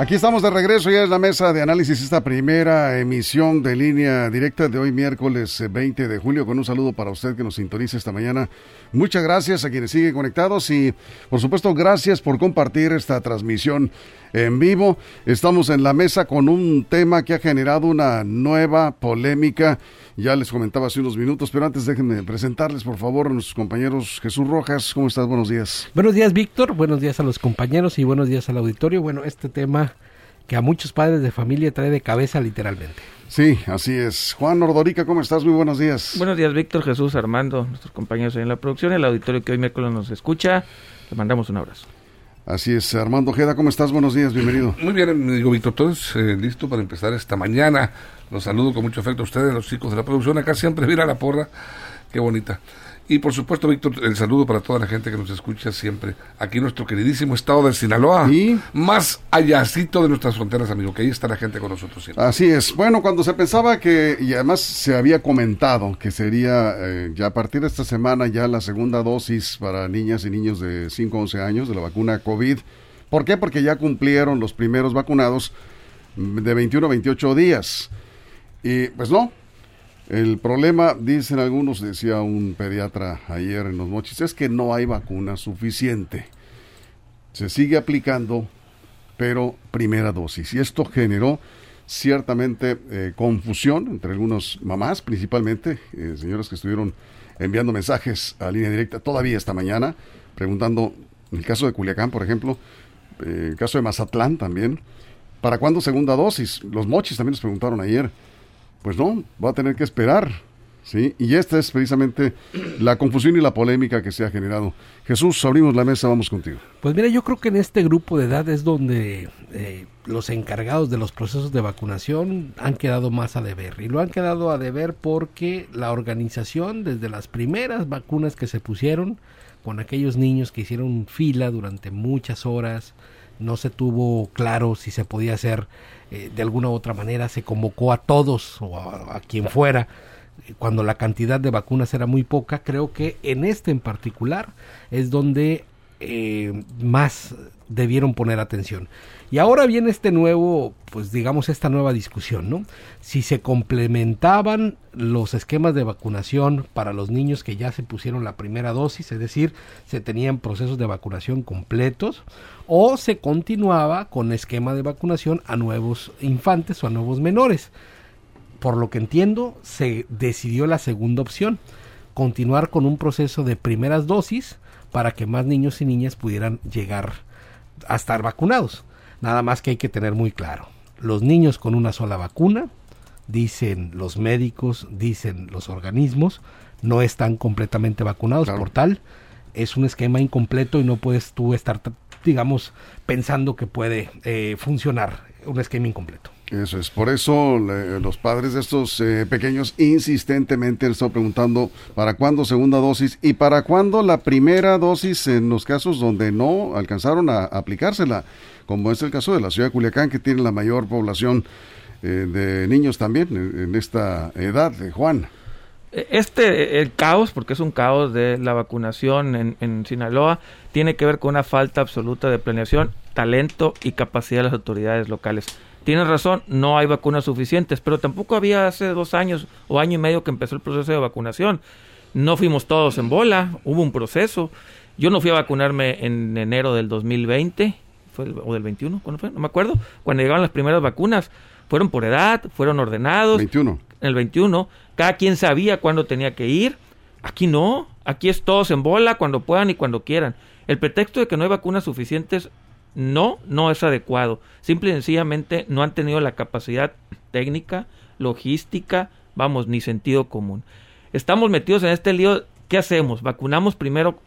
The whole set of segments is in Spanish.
Aquí estamos de regreso ya en la mesa de análisis, esta primera emisión de línea directa de hoy miércoles 20 eh, de julio, con un saludo para usted que nos sintoniza esta mañana. Muchas gracias a quienes siguen conectados y por supuesto gracias por compartir esta transmisión en vivo. Estamos en la mesa con un tema que ha generado una nueva polémica ya les comentaba hace unos minutos, pero antes déjenme presentarles, por favor, a nuestros compañeros. Jesús Rojas, ¿cómo estás? Buenos días. Buenos días, Víctor. Buenos días a los compañeros y buenos días al auditorio. Bueno, este tema que a muchos padres de familia trae de cabeza literalmente. Sí, así es. Juan Ordorica, ¿cómo estás? Muy buenos días. Buenos días, Víctor, Jesús, Armando, nuestros compañeros en la producción, el auditorio que hoy miércoles nos escucha. Le mandamos un abrazo. Así es, Armando Ojeda, ¿cómo estás? Buenos días, bienvenido. Muy bien, me digo Víctor, todos eh, listo para empezar esta mañana. Los saludo con mucho afecto a ustedes, los chicos de la producción. Acá siempre mira la porra, qué bonita. Y por supuesto, Víctor, el saludo para toda la gente que nos escucha siempre. Aquí nuestro queridísimo estado de Sinaloa. ¿Y? Más allácito de nuestras fronteras, amigo, que ahí está la gente con nosotros siempre. Así es. Bueno, cuando se pensaba que, y además se había comentado que sería eh, ya a partir de esta semana ya la segunda dosis para niñas y niños de 5 a 11 años de la vacuna COVID. ¿Por qué? Porque ya cumplieron los primeros vacunados de 21 a 28 días. Y pues no, el problema, dicen algunos, decía un pediatra ayer en los mochis, es que no hay vacuna suficiente. Se sigue aplicando, pero primera dosis. Y esto generó ciertamente eh, confusión entre algunas mamás, principalmente, eh, señoras que estuvieron enviando mensajes a línea directa todavía esta mañana, preguntando, en el caso de Culiacán, por ejemplo, eh, el caso de Mazatlán también, ¿para cuándo segunda dosis? Los mochis también nos preguntaron ayer pues no, va a tener que esperar. ¿sí? Y esta es precisamente la confusión y la polémica que se ha generado. Jesús, abrimos la mesa, vamos contigo. Pues mira, yo creo que en este grupo de edad es donde eh, los encargados de los procesos de vacunación han quedado más a deber. Y lo han quedado a deber porque la organización, desde las primeras vacunas que se pusieron, con aquellos niños que hicieron fila durante muchas horas, no se tuvo claro si se podía hacer eh, de alguna u otra manera, se convocó a todos o a, quien fuera. Cuando la cantidad de vacunas era muy poca, creo que en este en particular es donde eh, más debieron poner atención. Y ahora viene este nuevo, pues digamos, esta nueva discusión, ¿no? Si se complementaban los esquemas de vacunación para los niños que ya se pusieron la primera dosis, es decir, se tenían procesos de vacunación completos, o se continuaba con esquema de vacunación a nuevos infantes o a nuevos menores. Por lo que entiendo, se decidió la segunda opción, continuar con un proceso de primeras dosis para que más niños y niñas pudieran llegar a estar vacunados. Nada más que hay que tener muy claro, los niños con una sola vacuna, dicen los médicos, dicen los organismos, no están completamente vacunados, por tal, es un esquema incompleto y no puedes tú estar, digamos, pensando que puede eh, funcionar un esquema incompleto. Eso es, por eso los padres de estos eh, pequeños insistentemente han estado preguntando para cuándo segunda dosis y para cuándo la primera dosis en los casos donde no alcanzaron a aplicársela, como es el caso de la ciudad de Culiacán, que tiene la mayor población eh, de niños también en, esta edad, de Juan. Este, el caos, porque es un caos de la vacunación en, en Sinaloa, tiene que ver con una falta absoluta de planeación, talento y capacidad de las autoridades locales Tienes razón, no hay vacunas suficientes, pero tampoco había hace dos años o año y medio que empezó el proceso de vacunación. No fuimos todos en bola, hubo un proceso. Yo no fui a vacunarme en enero del 2020, fue o del 21, ¿cuándo fue? No me acuerdo. Cuando llegaron las primeras vacunas, fueron por edad, fueron ordenados. 21. En el 21, cada quien sabía cuándo tenía que ir. Aquí no, aquí es todos en bola cuando puedan y cuando quieran. El pretexto de que no hay vacunas suficientes no, no es adecuado. Simple y sencillamente no han tenido la capacidad técnica, logística, vamos, ni sentido común. Estamos metidos en este lío. ¿Qué hacemos? ¿Vacunamos primero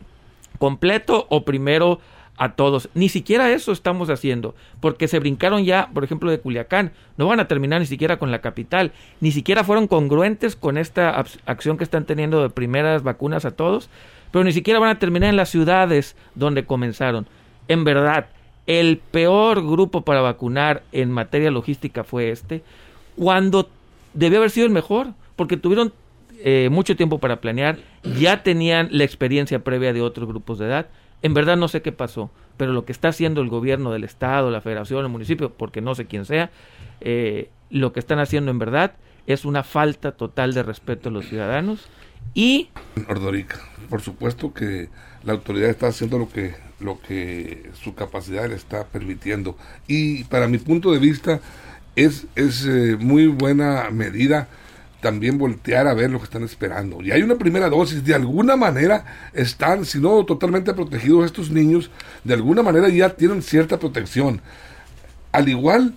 completo o primero a todos? Ni siquiera eso estamos haciendo, porque se brincaron ya, por ejemplo, de Culiacán. No van a terminar ni siquiera con la capital. Ni siquiera fueron congruentes con esta acción que están teniendo de primeras vacunas a todos pero ni siquiera van a terminar en las ciudades donde comenzaron. En verdad, el peor grupo para vacunar en materia logística fue este, cuando debió haber sido el mejor, porque tuvieron eh, mucho tiempo para planear, ya tenían la experiencia previa de otros grupos de edad. En verdad no sé qué pasó, pero lo que está haciendo el gobierno del Estado, la Federación, el municipio, porque no sé quién sea, eh, lo que están haciendo en verdad es una falta total de respeto a los ciudadanos y... Ordorica, por supuesto que la autoridad está haciendo lo que, lo que su capacidad le está permitiendo. Y para mi punto de vista es, es eh, muy buena medida también voltear a ver lo que están esperando. Y hay una primera dosis, de alguna manera están, si no totalmente protegidos estos niños, de alguna manera ya tienen cierta protección. Al igual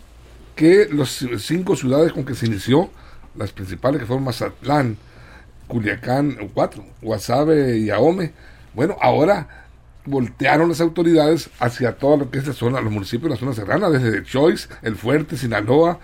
que las cinco ciudades con que se inició, las principales que fueron Mazatlán, Culiacán, cuatro, Guasave y Ahome, bueno, ahora voltearon las autoridades hacia todo lo que es la zona, los municipios de la zona serrana, desde Choice, El Fuerte, Sinaloa,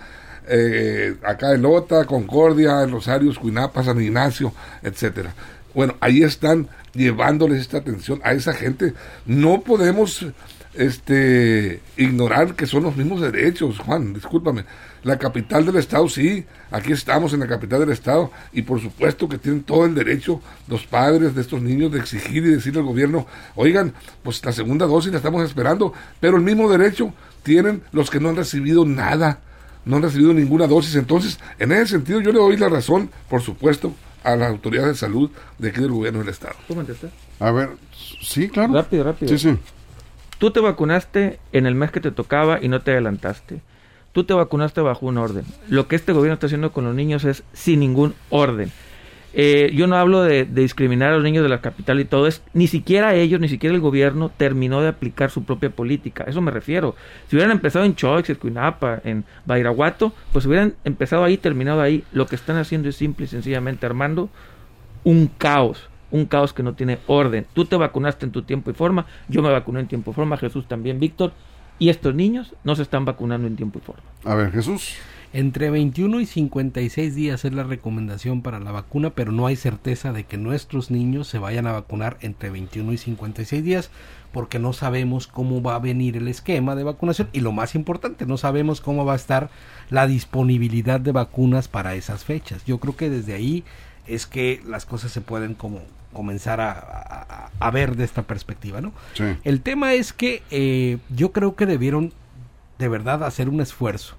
eh, acá en Lota, Concordia, Rosario, Cuinapa, San Ignacio, etcétera. Bueno, ahí están llevándoles esta atención a esa gente. No podemos este ignorar que son los mismos derechos, Juan, discúlpame. La capital del estado, sí, aquí estamos en la capital del estado y por supuesto que tienen todo el derecho los padres de estos niños de exigir y decirle al gobierno, oigan, pues la segunda dosis la estamos esperando, pero el mismo derecho tienen los que no han recibido nada no han recibido ninguna dosis. Entonces, en ese sentido, yo le doy la razón, por supuesto, a las autoridades de salud de aquí del gobierno del Estado. ¿Cómo A ver, sí, claro. Rápido, rápido. Sí, sí. Tú te vacunaste en el mes que te tocaba y no te adelantaste. Tú te vacunaste bajo un orden. Lo que este gobierno está haciendo con los niños es sin ningún orden. Eh, yo no hablo de, discriminar a los niños de la capital y todo, es ni siquiera ellos, ni siquiera el gobierno terminó de aplicar su propia política, eso me refiero. Si hubieran empezado en Choix, en Cuinapa, en Bairaguato, pues hubieran empezado ahí, terminado ahí. Lo que están haciendo es simple y sencillamente armando un caos, un caos que no tiene orden. Tú te vacunaste en tu tiempo y forma, yo me vacuné en tiempo y forma, Jesús también, Víctor, y estos niños no se están vacunando en tiempo y forma. A ver, Jesús. Entre 21 y 56 días es la recomendación para la vacuna, pero no hay certeza de que nuestros niños se vayan a vacunar entre 21 y 56 días porque no sabemos cómo va a venir el esquema de vacunación y lo más importante, no sabemos cómo va a estar la disponibilidad de vacunas para esas fechas. Yo creo que desde ahí es que las cosas se pueden como comenzar a, ver de esta perspectiva, ¿no? El tema es que eh, yo creo que debieron de verdad hacer un esfuerzo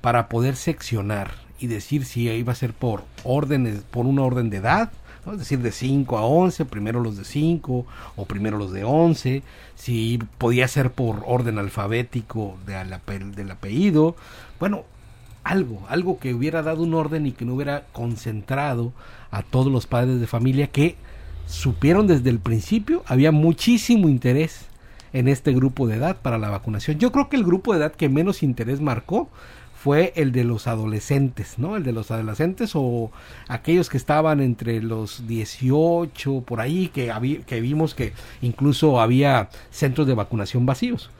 para poder seccionar y decir si iba a ser por órdenes, por una orden de edad, es decir, de 5 a 11, primero los de 5 o primero los de 11, si podía ser por orden alfabético de del apellido, bueno, algo, algo que hubiera dado un orden y que no hubiera concentrado a todos los padres de familia que supieron desde el principio, había muchísimo interés en este grupo de edad para la vacunación. Yo creo que el grupo de edad que menos interés marcó fue el de los adolescentes, ¿no? El de los adolescentes o aquellos que estaban entre los 18 por ahí, que, que vimos que incluso había centros de vacunación vacíos.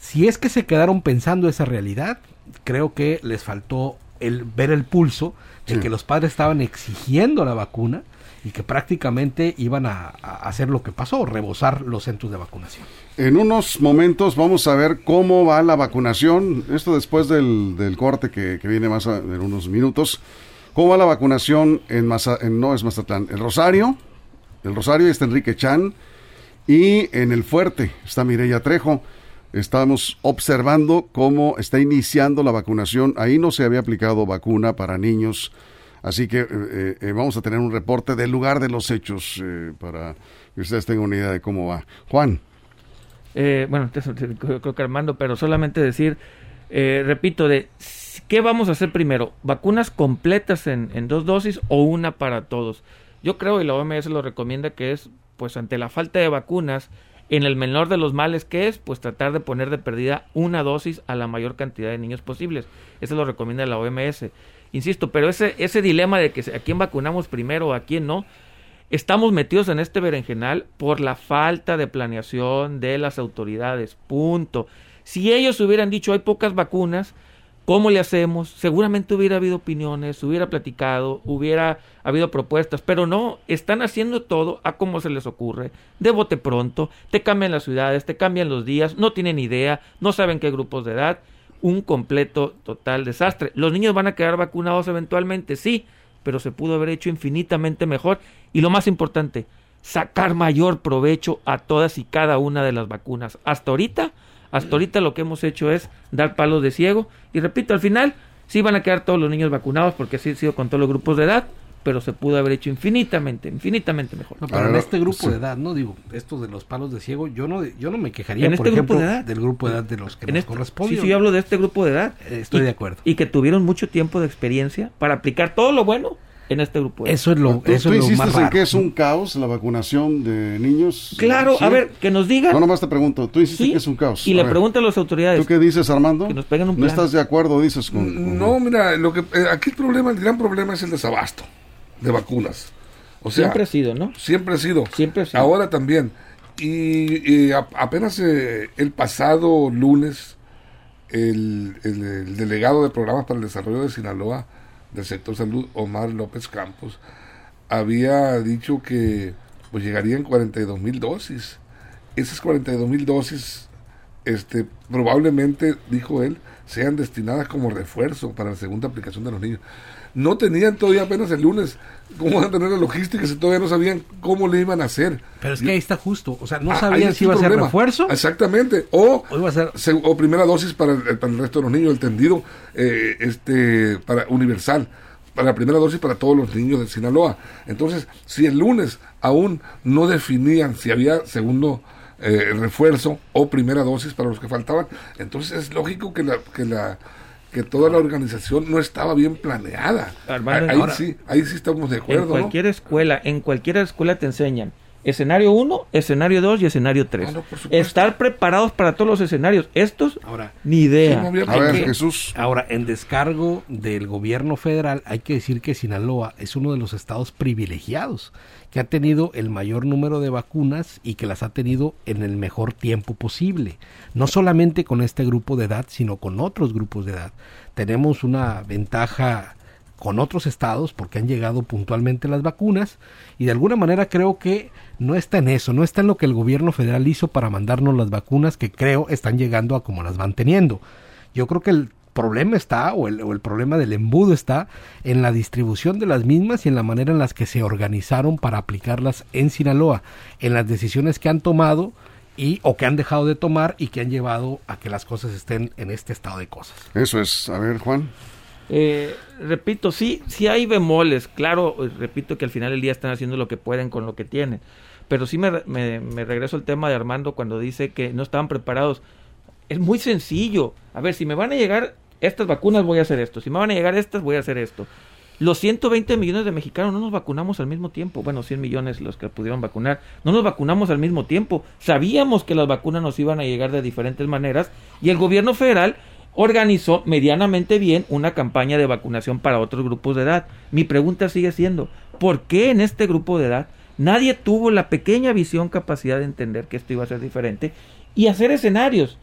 Si es que se quedaron pensando esa realidad, creo que les faltó el ver el pulso de que los padres estaban exigiendo la vacuna y que prácticamente iban a, hacer lo que pasó, rebosar los centros de vacunación. En unos momentos vamos a ver cómo va la vacunación, esto después del, del corte que, viene más en unos minutos, cómo va la vacunación en, en no es Mazatlán, el Rosario, el Rosario está Enrique Chan y en el Fuerte está Mireya Trejo. Estamos observando cómo está iniciando la vacunación. Ahí no se había aplicado vacuna para niños Así que eh, eh, vamos a tener un reporte del lugar de los hechos eh, para que ustedes tengan una idea de cómo va. Juan. bueno, creo que Armando, pero solamente decir, repito, de qué vamos a hacer primero, vacunas completas en, en dos dosis o una para todos. Yo creo, y la OMS lo recomienda, que es, pues ante la falta de vacunas, en el menor de los males que es, pues tratar de poner de perdida una dosis a la mayor cantidad de niños posibles. Eso lo recomienda la OMS. Insisto, pero ese, ese dilema de que a quién vacunamos primero o a quién no, estamos metidos en este berenjenal por la falta de planeación de las autoridades. Punto. Si ellos hubieran dicho hay pocas vacunas, ¿Cómo le hacemos? Seguramente hubiera habido opiniones, hubiera platicado, hubiera habido propuestas, pero no, están haciendo todo a como se les ocurre, de bote pronto, te cambian las ciudades, te cambian los días, no tienen idea, no saben qué grupos de edad, un completo, total desastre. ¿Los niños van a quedar vacunados eventualmente? Sí, pero se pudo haber hecho infinitamente mejor y lo más importante, sacar mayor provecho a todas y cada una de las vacunas. Hasta ahorita hasta ahorita lo que hemos hecho es dar palos de ciego. Y repito, al final sí van a quedar todos los niños vacunados porque así ha sido con todos los grupos de edad, pero se pudo haber hecho infinitamente, infinitamente mejor. No, pero en este grupo de edad, no digo, estos de los palos de ciego, yo no yo no me quejaría, por este ejemplo, del grupo de edad de los que nos este, corresponde. Sí, sí, yo hablo de este grupo de edad. estoy de acuerdo. Y que tuvieron mucho tiempo de experiencia para aplicar todo lo bueno en este grupo. Eso es lo, ¿Tú, eso es lo más en que es un caos la vacunación de niños? Claro, a ver, que nos digan. No, nomás te pregunto, tú insistes que es un caos. Y le pregunto a las autoridades. ¿Tú qué dices, Armando? Que nos peguen un plan. ¿No estás de acuerdo, dices? Con, No, mira, lo que eh, aquí el problema, el gran problema es el desabasto de vacunas. O sea, siempre ha sido, ¿no? Siempre ha sido. Siempre ha sido. Ahora también. Y, apenas eh, el pasado lunes, el, el delegado de programas para el desarrollo de Sinaloa del sector salud, Omar López Campos, había dicho que pues llegarían 42 mil dosis. Esas 42 mil dosis, este, probablemente, dijo él, sean destinadas como refuerzo para la segunda aplicación de los niños. No tenían todavía apenas el lunes cómo van a tener la logística si todavía no sabían cómo le iban a hacer. Pero es que ahí está justo, o sea, no ah, sabían si iba a ser refuerzo. Exactamente, o, iba a ser... o primera dosis para el, para el, resto de los niños, el tendido eh, este, para universal para la primera dosis para todos los niños de Sinaloa. Entonces, si el lunes aún no definían si había segundo eh, refuerzo o primera dosis para los que faltaban, entonces es lógico que la, que la que toda la organización no estaba bien planeada. ahí, sí, ahí sí estamos de acuerdo. En cualquier escuela, en cualquier escuela te enseñan Escenario 1, escenario 2 y escenario 3. Ah, Estar preparados para todos los escenarios. Estos, ahora, ni idea. Jesús. Ahora, en descargo del gobierno federal, hay que decir que Sinaloa es uno de los estados privilegiados, que ha tenido el mayor número de vacunas y que las ha tenido en el mejor tiempo posible. No solamente con este grupo de edad, sino con otros grupos de edad. Tenemos una ventaja con otros estados porque han llegado puntualmente las vacunas y de alguna manera creo que no está en eso, no está en lo que el gobierno federal hizo para mandarnos las vacunas que creo están llegando a como las van teniendo. Yo creo que el problema está, o el, o el, problema del embudo está, en la distribución de las mismas y en la manera en las que se organizaron para aplicarlas en Sinaloa, en las decisiones que han tomado y o que han dejado de tomar y que han llevado a que las cosas estén en este estado de cosas. Eso es, a ver Juan. Eh, repito, sí, sí hay bemoles, claro, repito que al final del día están haciendo lo que pueden con lo que tienen. Pero sí me, me, regreso al tema de Armando cuando dice que no estaban preparados. Es muy sencillo. A ver, si me van a llegar estas vacunas, voy a hacer esto. Si me van a llegar estas, voy a hacer esto. Los 120 millones de mexicanos no nos vacunamos al mismo tiempo. Bueno, 100 millones los que pudieron vacunar. No nos vacunamos al mismo tiempo. Sabíamos que las vacunas nos iban a llegar de diferentes maneras y el gobierno federal organizó medianamente bien una campaña de vacunación para otros grupos de edad. Mi pregunta sigue siendo, ¿por qué en este grupo de edad Nadie tuvo la pequeña visión, capacidad de entender que esto iba a ser diferente y hacer escenarios.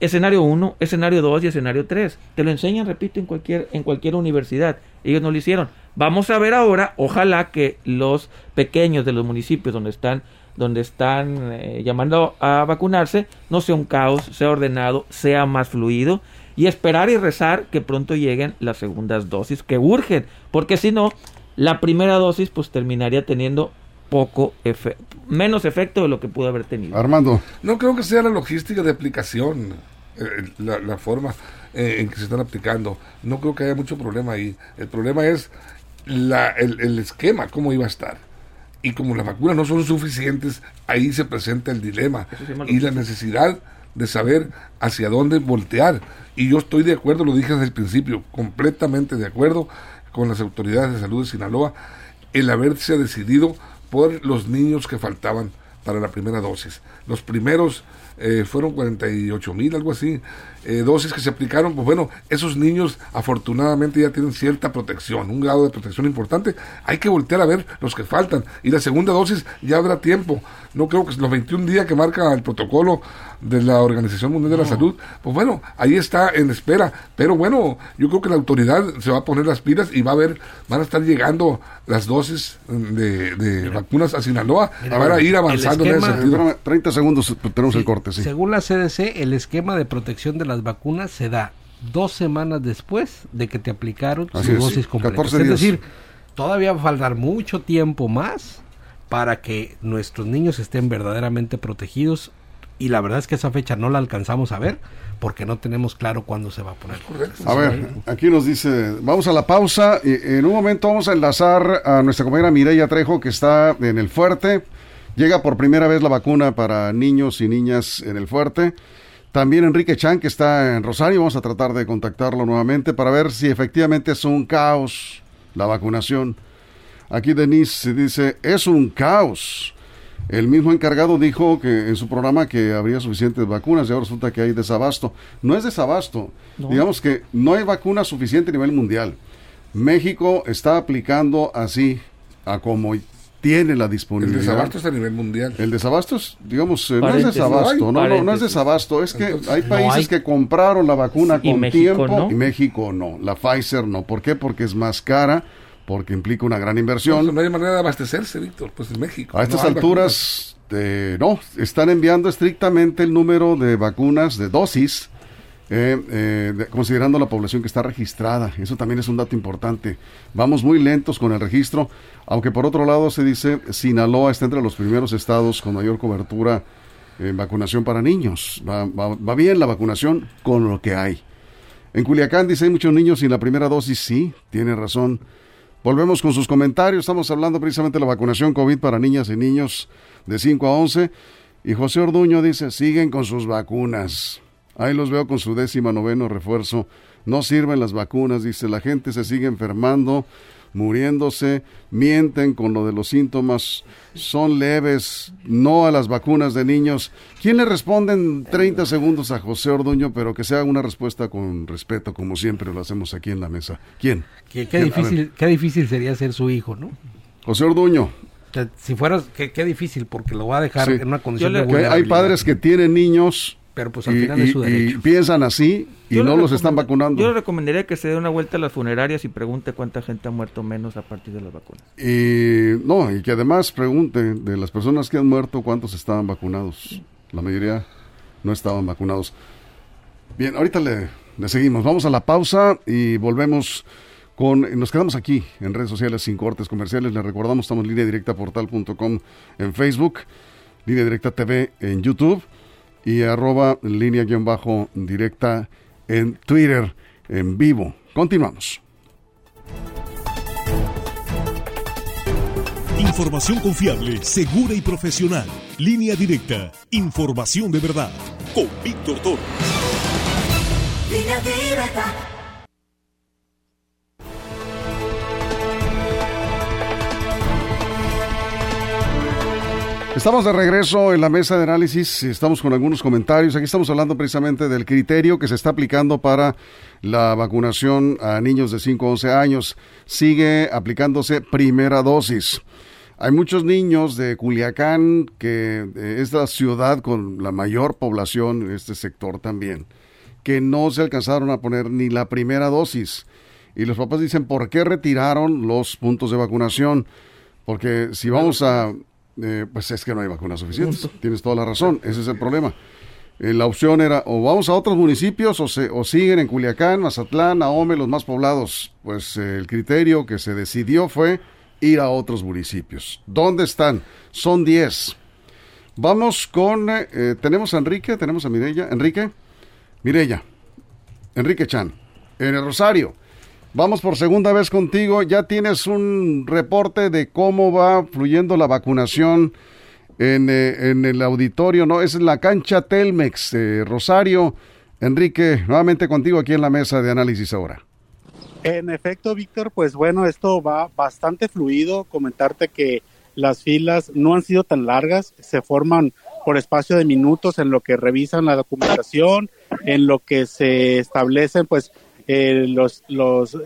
Escenario 1, escenario 2 y escenario 3. Te lo enseñan, repito, en cualquier, en cualquier universidad. Ellos no lo hicieron. Vamos a ver ahora, ojalá que los pequeños de los municipios donde están, donde están eh, llamando a vacunarse, no sea un caos, sea ordenado, sea más fluido y esperar y rezar que pronto lleguen las segundas dosis que urgen, porque si no, la primera dosis pues terminaría teniendo poco menos efecto de lo que pudo haber tenido. Armando. No creo que sea la logística de aplicación, eh, la, forma eh, en que se están aplicando. No creo que haya mucho problema ahí. El problema es la, el, esquema, cómo iba a estar. Y como las vacunas no son suficientes, ahí se presenta el dilema y la necesidad de saber hacia dónde voltear. Y yo estoy de acuerdo, lo dije desde el principio, completamente de acuerdo con las autoridades de salud de Sinaloa, el haberse decidido por los niños que faltaban para la primera dosis. Los primeros eh, fueron 48 mil, algo así, eh, dosis que se aplicaron. Pues bueno, esos niños afortunadamente ya tienen cierta protección, un grado de protección importante. Hay que voltear a ver los que faltan. Y la segunda dosis ya habrá tiempo. No creo que los 21 días que marca el protocolo de la Organización Mundial de la Salud, pues bueno, ahí está en espera. Pero bueno, yo creo que la autoridad se va a poner las pilas y va a ver, van a estar llegando las dosis de, vacunas a Sinaloa, van a ir avanzando en ese sentido. 30 segundos, tenemos el corte, sí. Según la CDC, el esquema de protección de las vacunas se da dos semanas después de que te aplicaron su dosis completa. Es decir, todavía va a faltar mucho tiempo más para que nuestros niños estén verdaderamente protegidos y la verdad es que esa fecha no la alcanzamos a ver porque no tenemos claro cuándo se va a poner. A ver, aquí nos dice, vamos a la pausa y en un momento vamos a enlazar a nuestra compañera Mireya Trejo que está en el fuerte. Llega por primera vez la vacuna para niños y niñas en el fuerte. También Enrique Chan, que está en Rosario, vamos a tratar de contactarlo nuevamente para ver si efectivamente es un caos la vacunación. Aquí Denise dice, es un caos. El mismo encargado dijo que en su programa que habría suficientes vacunas y ahora resulta que hay desabasto. No es desabasto. Digamos que no hay vacuna suficiente a nivel mundial. México está aplicando así a como tiene la disponibilidad. El desabasto es a nivel mundial. El desabasto es, digamos, eh, no es desabasto, no, no, no, es desabasto, es que hay países que compraron la vacuna con tiempo y México no, la Pfizer no. ¿Por qué? Porque es más cara, porque implica una gran inversión. No, hay manera de abastecerse, Víctor, pues en México. A estas alturas, no, están enviando estrictamente el número de vacunas, de dosis, eh, eh, considerando la población que está registrada. Eso también es un dato importante. Vamos muy lentos con el registro, aunque por otro lado se dice Sinaloa está entre los primeros estados con mayor cobertura en vacunación para niños. Va, bien la vacunación con lo que hay. En Culiacán dice hay muchos niños sin la primera dosis. Sí, tiene razón. Volvemos con sus comentarios. Estamos hablando precisamente de la vacunación COVID para niñas y niños de 5 a 11. Y José Orduño dice, siguen con sus vacunas. Ahí los veo con su décima noveno refuerzo. No sirven las vacunas, dice, la gente se sigue enfermando, muriéndose, mienten con lo de los síntomas, son leves, no a las vacunas de niños. ¿Quién le responde en 30 segundos a José Orduño, pero que sea una respuesta con respeto, como siempre lo hacemos aquí en la mesa? ¿Quién? Qué, difícil, qué difícil sería ser su hijo, ¿no? José Orduño. Si fueras, qué, difícil, porque lo va a dejar en una condición de Hay padres que tienen niños pero pues al final es su derecho. Y piensan así y no los están vacunando. Yo le recomendaría que se dé una vuelta a las funerarias y pregunte cuánta gente ha muerto menos a partir de las vacunas. Y no, y que además pregunte de las personas que han muerto cuántos estaban vacunados. La mayoría no estaban vacunados. Bien, ahorita le, le seguimos. Vamos a la pausa y volvemos con... Nos quedamos aquí en redes sociales sin cortes comerciales. Le recordamos, estamos en línea directa portal.com en Facebook, línea directa TV en YouTube y arroba línea guion bajo directa en Twitter en vivo. Continuamos. Información confiable, segura y profesional. Línea directa. Información de verdad. Con Víctor Toro. Línea directa. Estamos de regreso en la mesa de análisis, estamos con algunos comentarios. Aquí estamos hablando precisamente del criterio que se está aplicando para la vacunación a niños de 5 a 11 años. Sigue aplicándose primera dosis. Hay muchos niños de Culiacán, que eh, es la ciudad con la mayor población en este sector también, que no se alcanzaron a poner ni la primera dosis. Y los papás dicen, ¿por qué retiraron los puntos de vacunación? Porque si vamos a eh, pues es que no hay vacunas suficientes. Tienes toda la razón, ese es el problema. Eh, la opción era o vamos a otros municipios o, se, o siguen en Culiacán, Mazatlán, Ahome, los más poblados. Pues eh, el criterio que se decidió fue ir a otros municipios. ¿Dónde están? Son 10. Vamos con, tenemos a Enrique, tenemos a Mirella. Enrique, Mirella, Enrique Chan, en el Rosario. Vamos por segunda vez contigo. Ya tienes un reporte de cómo va fluyendo la vacunación en, eh, el auditorio, ¿no? Es en la cancha Telmex, eh, Rosario. Enrique, nuevamente contigo aquí en la mesa de análisis ahora. En efecto, Víctor, pues bueno, esto va bastante fluido. Comentarte que las filas no han sido tan largas, se forman por espacio de minutos en lo que revisan la documentación, en lo que se establecen pues eh, los, los,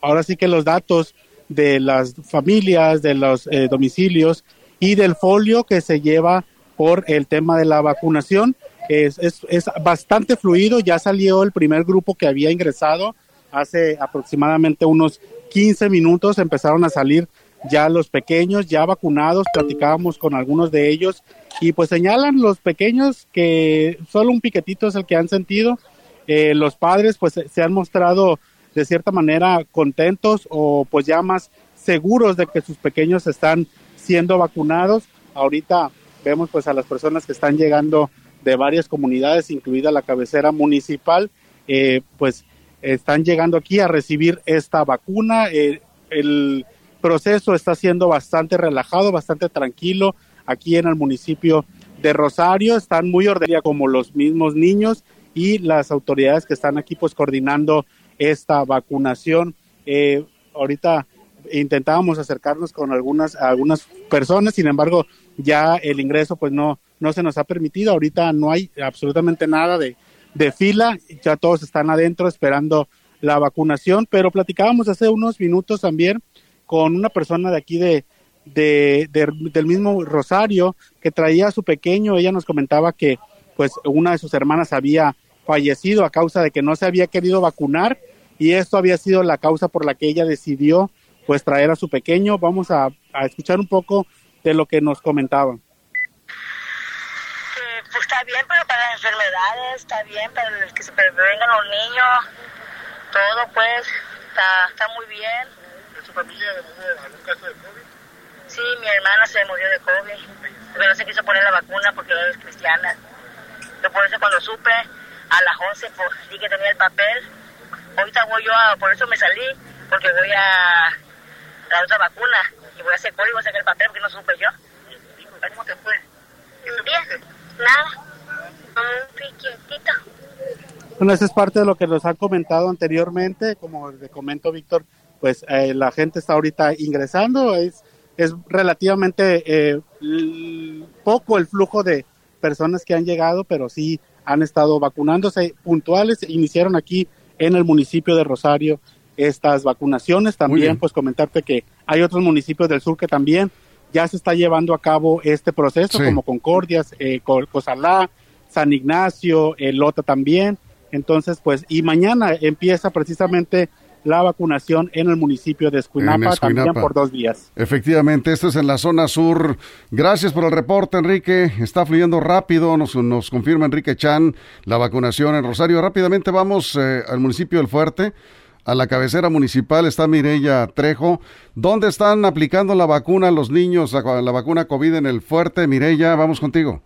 ahora sí que los datos de las familias, de los eh, domicilios y del folio que se lleva por el tema de la vacunación. es, es, bastante fluido. Ya salió el primer grupo que había ingresado hace aproximadamente unos 15 minutos. Empezaron a salir ya los pequeños, ya vacunados. Platicábamos con algunos de ellos y pues señalan los pequeños que solo un piquetito es el que han sentido. Eh, los padres pues se han mostrado de cierta manera contentos o pues ya más seguros de que sus pequeños están siendo vacunados. Ahorita vemos pues a las personas que están llegando de varias comunidades, incluida la cabecera municipal, eh, pues están llegando aquí a recibir esta vacuna. Eh, el proceso está siendo bastante relajado, bastante tranquilo aquí en el municipio de Rosario. Están muy ordenados como los mismos niños y las autoridades que están aquí pues coordinando esta vacunación. Eh, ahorita intentábamos acercarnos con algunas algunas personas, sin embargo, ya el ingreso pues no no se nos ha permitido. Ahorita no hay absolutamente nada de, de fila, ya todos están adentro esperando la vacunación, pero platicábamos hace unos minutos también con una persona de aquí de, de, del mismo Rosario que traía a su pequeño, ella nos comentaba que pues una de sus hermanas había fallecido a causa de que no se había querido vacunar y esto había sido la causa por la que ella decidió pues traer a su pequeño. Vamos a, escuchar un poco de lo que nos comentaba. pues está bien, pero para las enfermedades, está bien, para que se prevengan los niños, todo pues está, está muy bien. ¿En su familia algún caso de COVID? Sí, mi hermana se murió de COVID, pero no se quiso poner la vacuna porque ella es cristiana. Yo por eso cuando supe, a las 11 pues, di que tenía el papel, ahorita voy yo a, por eso me salí, porque voy a la otra vacuna y voy a hacer código, voy a sacar el papel porque no supe yo. ¿Cómo te fue? Bien, nada, un piquetito. Bueno, eso es parte de lo que nos han comentado anteriormente, como le comento Víctor, pues eh, la gente está ahorita ingresando, es, es relativamente eh, poco el flujo de personas que han llegado, pero sí han estado vacunándose puntuales, iniciaron aquí en el municipio de Rosario estas vacunaciones. También, pues comentarte que hay otros municipios del sur que también ya se está llevando a cabo este proceso, como Concordias, eh, Cosalá, San Ignacio, Lota también. Entonces, pues, y mañana empieza precisamente la vacunación en el municipio de Escuinapa, también por dos días. Efectivamente, esto es en la zona sur. Gracias por el reporte, Enrique. Está fluyendo rápido, nos, nos confirma Enrique Chan la vacunación en Rosario. Rápidamente vamos eh, al municipio del Fuerte. A la cabecera municipal está Mireya Trejo. ¿Dónde están aplicando la vacuna a los niños, la vacuna COVID en el Fuerte? Mireya, vamos contigo.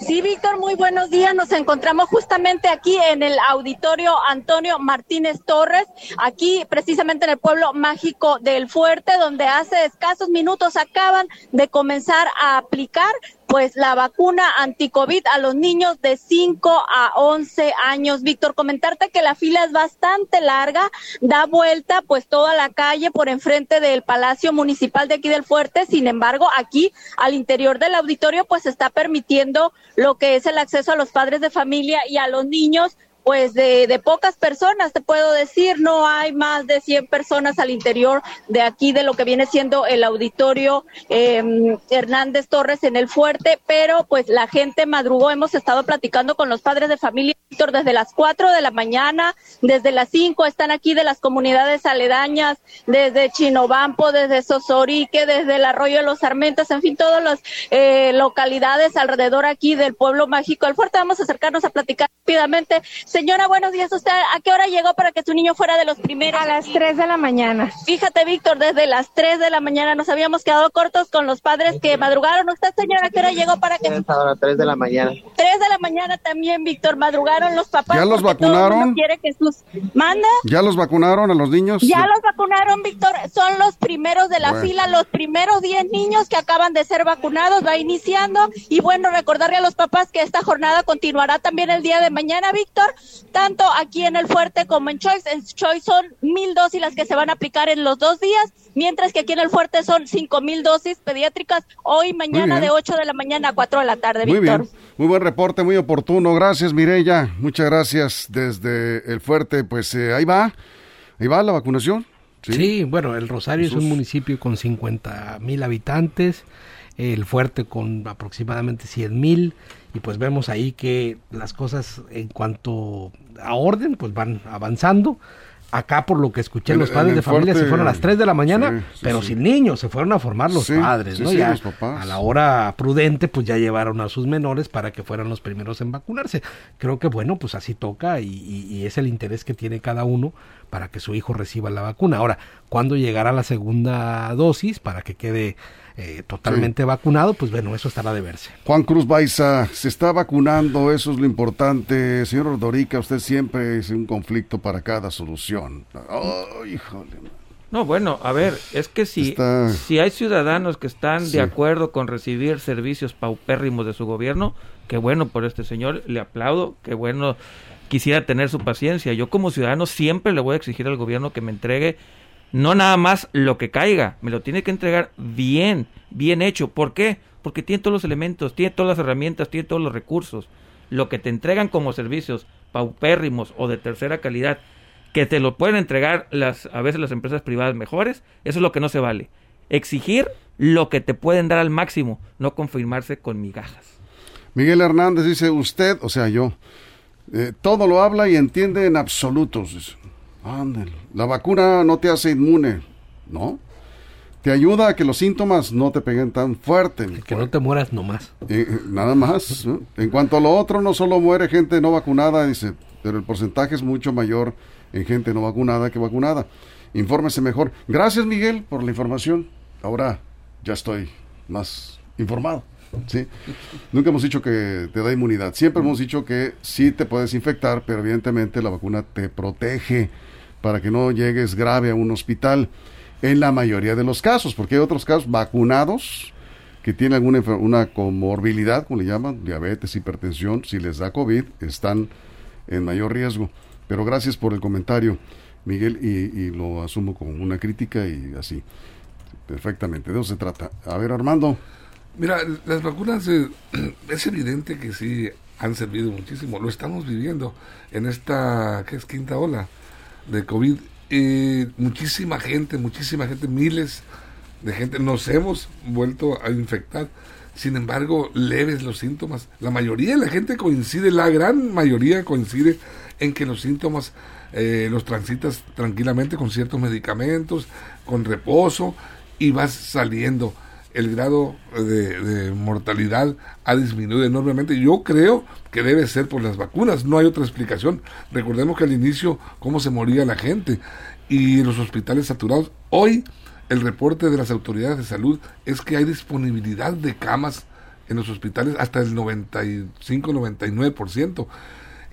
Sí, Víctor, muy buenos días. Nos encontramos justamente aquí en el auditorio Antonio Martínez Torres, aquí precisamente en el pueblo mágico del Fuerte, donde hace escasos minutos acaban de comenzar a aplicar pues la vacuna anticovid a los niños de 5 a 11 años. Víctor, comentarte que la fila es bastante larga, da vuelta pues toda la calle por enfrente del Palacio Municipal de aquí del Fuerte. Sin embargo, aquí al interior del auditorio pues está permitiendo lo que es el acceso a los padres de familia y a los niños pues de, de, pocas personas, te puedo decir, no hay más de 100 personas al interior de aquí, de lo que viene siendo el auditorio eh, Hernández Torres en el fuerte, pero pues la gente madrugó, hemos estado platicando con los padres de familia, desde las 4 de la mañana, desde las 5 están aquí de las comunidades aledañas, desde Chinobampo, desde Sosorique, desde el Arroyo de los Armentas, en fin, todas las eh, localidades alrededor aquí del pueblo mágico del fuerte. Vamos a acercarnos a platicar rápidamente. Señora, buenos días. ¿Usted a qué hora llegó para que su niño fuera de los primeros? A las 3 de la mañana. Fíjate, Víctor, desde las 3 de la mañana nos habíamos quedado cortos con los padres que madrugaron. ¿Usted, señora, a qué hora llegó para que... A las 3 de la mañana. 3 de la mañana también, Víctor, madrugaron los papás. ¿Ya los vacunaron? quiere que sus... ¿Manda? ¿Ya los vacunaron a los niños? Ya los vacunaron, Víctor. Son los primeros de la fila, los primeros 10 niños que acaban de ser vacunados. Va iniciando. Y bueno, recordarle a los papás que esta jornada continuará también el día de mañana, Víctor tanto aquí en el fuerte como en Choice. En Choice son mil dosis las que se van a aplicar en los dos días, mientras que aquí en el fuerte son cinco mil dosis pediátricas hoy, mañana de 8 de la mañana a 4 de la tarde, muy Víctor. Bien. Muy buen reporte, muy oportuno. Gracias, Mireya. Muchas gracias desde el fuerte. Pues eh, ahí va, ahí va la vacunación. Sí, bueno, el Rosario es un municipio con 50 mil habitantes. el fuerte con aproximadamente 100 mil y pues vemos ahí que las cosas en cuanto a orden pues van avanzando acá por lo que escuché los padres de familia se fueron a las 3 de la mañana, pero sin niños, se fueron a formar los padres, ¿no? Ya a la hora prudente pues ya llevaron a sus menores para que fueran los primeros en vacunarse. Creo que bueno, pues así toca y, y es el interés que tiene cada uno para que su hijo reciba la vacuna. Ahora, ¿cuándo llegará la segunda dosis para que quede eh, totalmente vacunado, pues bueno, eso estará de verse. Juan Cruz Baiza, se está vacunando, eso es lo importante. Señor Ordorica, usted siempre es un conflicto para cada solución. Oh, híjole. No, bueno, a ver, es que si, si hay ciudadanos que están de acuerdo con recibir servicios paupérrimos de su gobierno, qué bueno por este señor, le aplaudo, qué bueno, quisiera tener su paciencia. Yo como ciudadano siempre le voy a exigir al gobierno que me entregue no nada más lo que caiga, me lo tiene que entregar bien, bien hecho. ¿Por qué? Porque tiene todos los elementos, tiene todas las herramientas, tiene todos los recursos. Lo que te entregan como servicios paupérrimos o de tercera calidad, que te lo pueden entregar las, a veces las empresas privadas mejores, eso es lo que no se vale. Exigir lo que te pueden dar al máximo, no confirmarse con migajas. Miguel Hernández dice, usted, o sea, yo, eh, todo lo habla y entiende en absolutos. Ándale. La vacuna no te hace inmune, ¿no? Te ayuda a que los síntomas no te peguen tan fuerte. Que no te mueras nomás. Eh, nada más. En cuanto a lo otro, no solo muere gente no vacunada, dice, pero el porcentaje es mucho mayor en gente no vacunada que vacunada. Infórmese mejor. Gracias, Miguel, por la información. Ahora ya estoy más informado. ¿sí? Nunca hemos dicho que te da inmunidad. Siempre hemos dicho que sí te puedes infectar, pero evidentemente la vacuna te protege para que no llegues grave a un hospital en la mayoría de los casos, porque hay otros casos vacunados que tienen alguna una comorbilidad, como le llaman, diabetes, hipertensión, si les da COVID, están en mayor riesgo. Pero gracias por el comentario, Miguel, y, y lo asumo como una crítica y así. Perfectamente, de eso se trata. A ver, Armando. Mira, las vacunas eh, es evidente que sí han servido muchísimo. Lo estamos viviendo en esta, ¿qué es? Quinta ola de COVID, muchísima gente, muchísima gente, miles de gente nos hemos vuelto a infectar. Sin embargo, leves los síntomas. La mayoría de la gente coincide, la gran mayoría coincide en que los síntomas eh, los transitas tranquilamente con ciertos medicamentos, con reposo y vas saliendo el grado de, mortalidad ha disminuido enormemente. Yo creo que debe ser por las vacunas, no hay otra explicación. Recordemos que al inicio cómo se moría la gente y los hospitales saturados. Hoy el reporte de las autoridades de salud es que hay disponibilidad de camas en los hospitales hasta el 95-99%.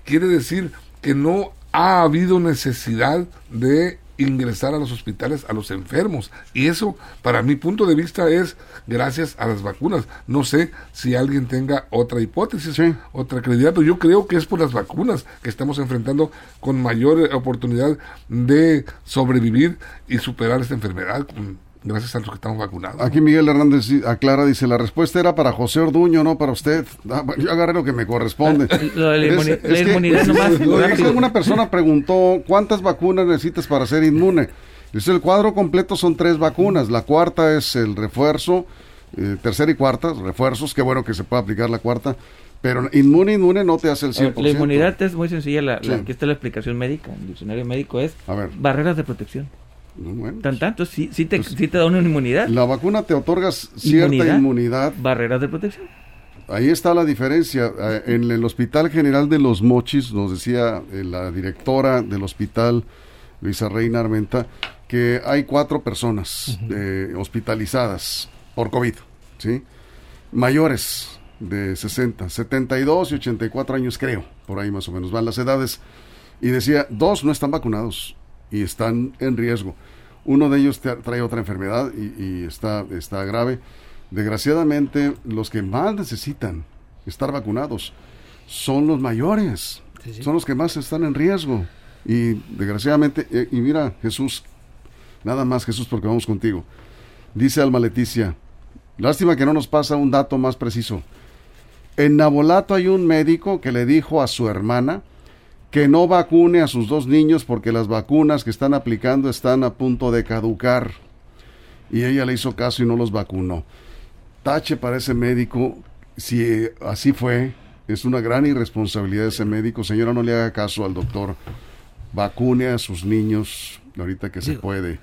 Quiere decir que no ha habido necesidad de ingresar a los hospitales a los enfermos. Y eso, para mi punto de vista, es gracias a las vacunas. No sé si alguien tenga otra hipótesis, otra credibilidad, pero yo creo que es por las vacunas que estamos enfrentando con mayor oportunidad de sobrevivir y superar esta enfermedad gracias a los que estamos vacunados. Aquí Miguel Hernández aclara, dice, la respuesta era para José Orduño, no para usted. Ah, yo agarré lo que me corresponde. la, inmunidad nomás. una persona preguntó, ¿cuántas vacunas necesitas para ser inmune? Dice, el cuadro completo son tres vacunas. La cuarta es el refuerzo, eh, tercera y cuarta, refuerzos, qué bueno que se pueda aplicar la cuarta. Pero inmune, inmune no te hace el 100%. La inmunidad es muy sencilla, la, aquí está la explicación médica, el diccionario médico es barreras de protección. Tan tanto, sí, sí, te, pues, te da una inmunidad. La vacuna te otorga cierta inmunidad, Barreras de protección. Ahí está la diferencia. Eh, en el Hospital General de los Mochis, nos decía eh, la directora del hospital, Luisa Reina Armenta, que hay cuatro personas eh, hospitalizadas por COVID, ¿sí? Mayores de 60, 72 y 84 años, creo, por ahí más o menos van las edades. Y decía, dos no están vacunados y están en riesgo. Uno de ellos trae otra enfermedad y, está, está grave. Desgraciadamente, los que más necesitan estar vacunados son los mayores, son los que más están en riesgo. Y desgraciadamente, eh, y mira Jesús, nada más Jesús porque vamos contigo. Dice Alma Leticia, lástima que no nos pasa un dato más preciso. En Nabolato hay un médico que le dijo a su hermana, que no vacune a sus dos niños porque las vacunas que están aplicando están a punto de caducar. Y ella le hizo caso y no los vacunó. tache para ese médico, si así fue, es una gran irresponsabilidad de ese médico. Señora, no le haga caso al doctor. Vacune a sus niños ahorita que se puede.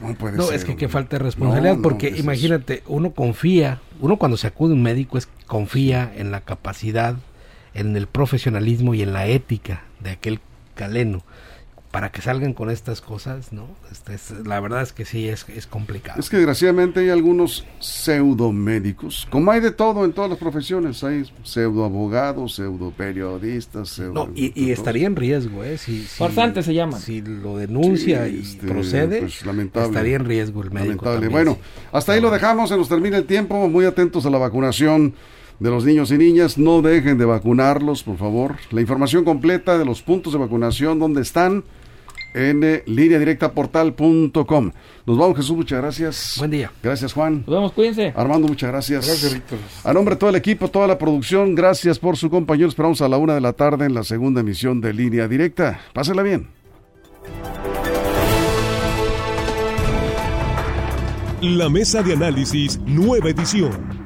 No, puede no es que, que falta de responsabilidad, porque imagínate, uno confía, uno cuando se acude a un médico es confía en la capacidad, en el profesionalismo y en la ética de aquel caleno para que salgan con estas cosas, ¿no? Este la verdad es que sí, es, es complicado. Es que desgraciadamente hay algunos pseudo médicos, como hay de todo en todas las profesiones, hay pseudo abogados, pseudo periodistas, pseudo... No, y, estaría en riesgo, ¿eh? Si, se llama. Si lo denuncia y este, procede, pues, estaría en riesgo el médico. Lamentable. bueno, hasta ahí lo dejamos, se nos termina el tiempo, muy atentos a la vacunación de los niños y niñas. No dejen de vacunarlos, por favor. La información completa de los puntos de vacunación, dónde están, en línea directa portal.com. Nos vamos, Jesús, muchas gracias. Buen día. Gracias, Juan. Nos vemos, cuídense. Armando, muchas gracias. Gracias, Víctor. A nombre de todo el equipo, toda la producción, gracias por su compañero. Esperamos a la una de la tarde en la segunda emisión de línea directa. Pásela bien. La mesa de análisis, nueva edición.